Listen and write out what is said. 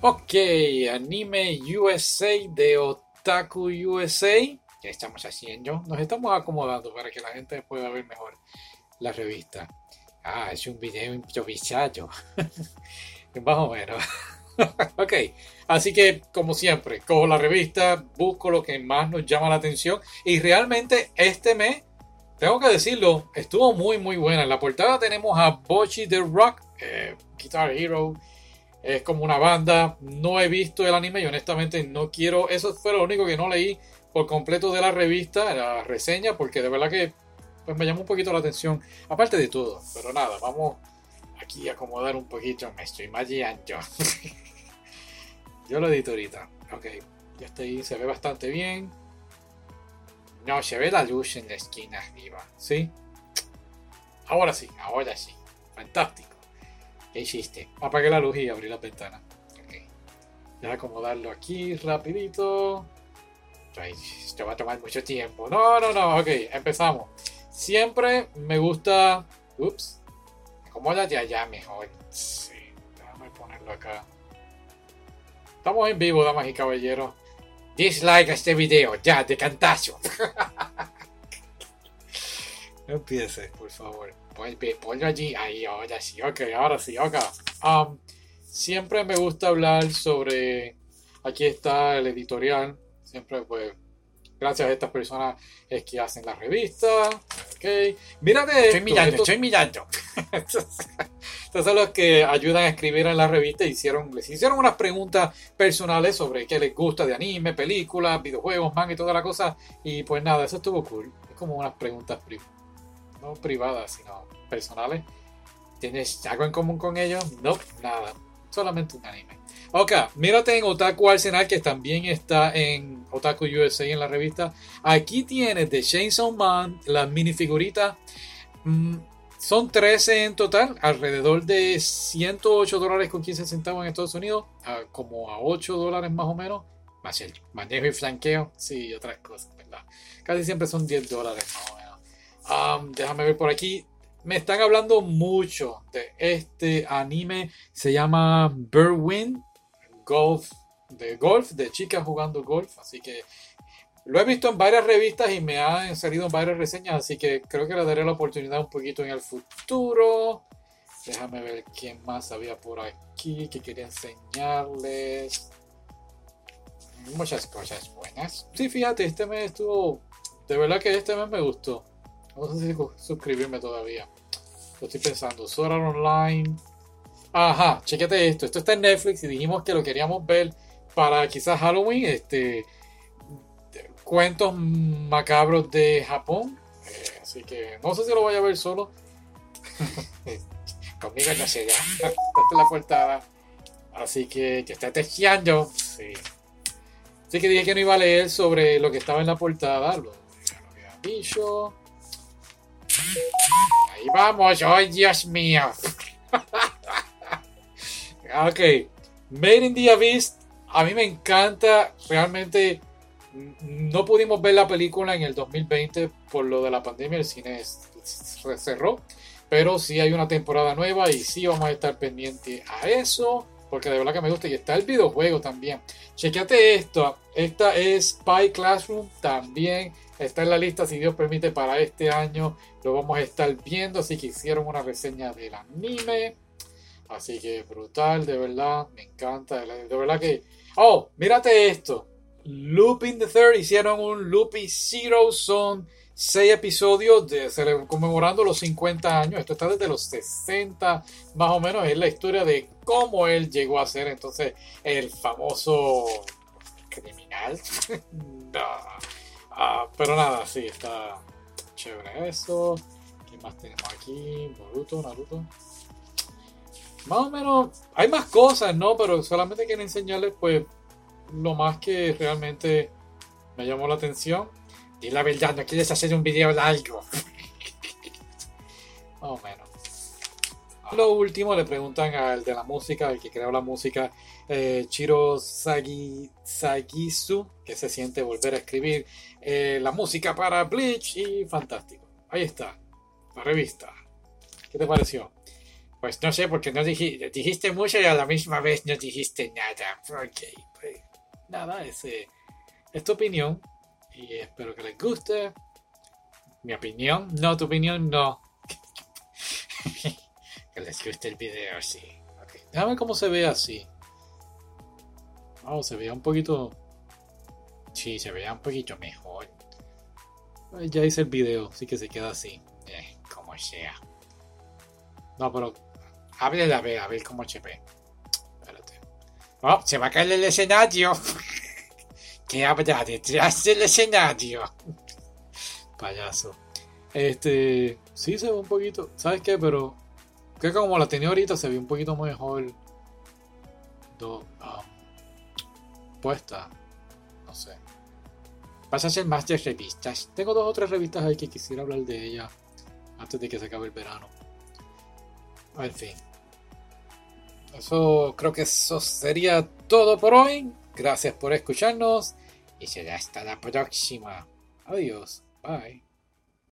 Ok, Anime USA de Otaku USA. ¿Qué estamos haciendo? Nos estamos acomodando para que la gente pueda ver mejor la revista. Ah, es un video improvisado. Más o menos. ok, así que como siempre, cojo la revista, busco lo que más nos llama la atención y realmente este mes, tengo que decirlo, estuvo muy muy buena. En la portada tenemos a Bochi the Rock, eh, Guitar Hero, es como una banda. No he visto el anime y honestamente no quiero. Eso fue lo único que no leí por completo de la revista, la reseña, porque de verdad que pues, me llamó un poquito la atención. Aparte de todo, pero nada, vamos aquí a acomodar un poquito. Me estoy. Yo lo edito ahorita. Ok, ya está ahí, se ve bastante bien. No, se ve la luz en la esquina arriba, ¿sí? Ahora sí, ahora sí. Fantástico. ¿Qué hiciste? Apagué la luz y abrí la ventana. Ok. Voy a acomodarlo aquí rapidito. Esto va a tomar mucho tiempo. No, no, no. Ok, empezamos. Siempre me gusta... Ups. Acomódate allá mejor. Sí, déjame ponerlo acá. Estamos en vivo, damas y caballeros. Dislike a este video, ya, de cantazo. no empieces, por favor ponlo allí, ahí, ahora sí, ok, ahora sí, ok. Um, siempre me gusta hablar sobre, aquí está el editorial, siempre pues, gracias a estas personas es que hacen la revista, ok. Mírate Estoy mirando, estoy mirando. Estos son los que ayudan a escribir en la revista. Hicieron, les hicieron unas preguntas personales sobre qué les gusta de anime, películas, videojuegos, manga y toda la cosa. Y pues nada, eso estuvo cool. Es como unas preguntas no privadas, sino personales. ¿Tienes algo en común con ellos? No, nada. Solamente un anime. Ok, mírate en Otaku Arsenal, que también está en Otaku USA en la revista. Aquí tienes de Chainsaw Man, las minifiguritas. Mm, son 13 en total, alrededor de 108 dólares con 15 centavos en Estados Unidos, como a 8 dólares más o menos, más el manejo y flanqueo, sí, otras cosas, ¿verdad? Casi siempre son 10 dólares más o menos. Um, déjame ver por aquí me están hablando mucho de este anime. Se llama Berwin Golf. De golf, de chicas jugando golf. Así que lo he visto en varias revistas y me han salido varias reseñas. Así que creo que le daré la oportunidad un poquito en el futuro. Déjame ver quién más había por aquí que quería enseñarles. Muchas cosas buenas. Sí, fíjate, este mes estuvo. De verdad que este mes me gustó. No sé si suscribirme todavía. Lo estoy pensando. Sword Online. Ajá, chequete esto. Esto está en Netflix y dijimos que lo queríamos ver para quizás Halloween. Este. Cuentos macabros de Japón. Eh, así que no sé si lo voy a ver solo. Conmigo no ya. Esta es la portada. Así que que está testeando. Sí. Así que dije que no iba a leer sobre lo que estaba en la portada. Lo, lo dicho. Ahí vamos, ¡ay, Dios mío! ok, Made in the Abyss, a mí me encanta, realmente no pudimos ver la película en el 2020 por lo de la pandemia, el cine se cerró, pero sí hay una temporada nueva y sí vamos a estar pendientes a eso, porque de verdad que me gusta y está el videojuego también. Chequeate esto, esta es Spy Classroom también Está en la lista, si Dios permite, para este año. Lo vamos a estar viendo. Así que hicieron una reseña del anime. Así que brutal, de verdad. Me encanta. De verdad que. Oh, mírate esto. Looping the Third hicieron un Loopy Zero. Son seis episodios de, conmemorando los 50 años. Esto está desde los 60, más o menos. Es la historia de cómo él llegó a ser entonces el famoso criminal. Ah, pero nada, sí, está chévere eso. ¿Qué más tenemos aquí? Boruto, Naruto. Más o menos, hay más cosas, ¿no? Pero solamente quiero enseñarles, pues, lo más que realmente me llamó la atención. Y la verdad, no quieres hacer un video largo. más o menos. Lo último le preguntan al de la música, al que creó la música, eh, Chiro Sagisu, que se siente volver a escribir eh, la música para Bleach y fantástico. Ahí está, la revista. ¿Qué te pareció? Pues no sé, porque no dijiste, dijiste mucho y a la misma vez no dijiste nada. Ok, pues nada, ese es tu opinión y espero que les guste. Mi opinión, no, tu opinión, no. que les guste el video, sí. Okay. Déjame cómo se ve así. Oh, se veía un poquito. Sí, se veía un poquito mejor. Ya hice el video, así que se queda así. Eh, como sea. No, pero. Háblele a ver, a ver cómo se ve. Espérate. Oh, se va a caer el escenario. ¿Qué habrá detrás del escenario? Payaso. Este. Sí se ve un poquito. ¿Sabes qué? Pero. Creo que como la tenía ahorita se ve un poquito mejor. Do, um, puesta. No sé. Vas a hacer más de revistas. Tengo dos o tres revistas ahí que quisiera hablar de ellas. Antes de que se acabe el verano. En fin. Eso creo que eso sería todo por hoy. Gracias por escucharnos y será hasta la próxima. Adiós. Bye.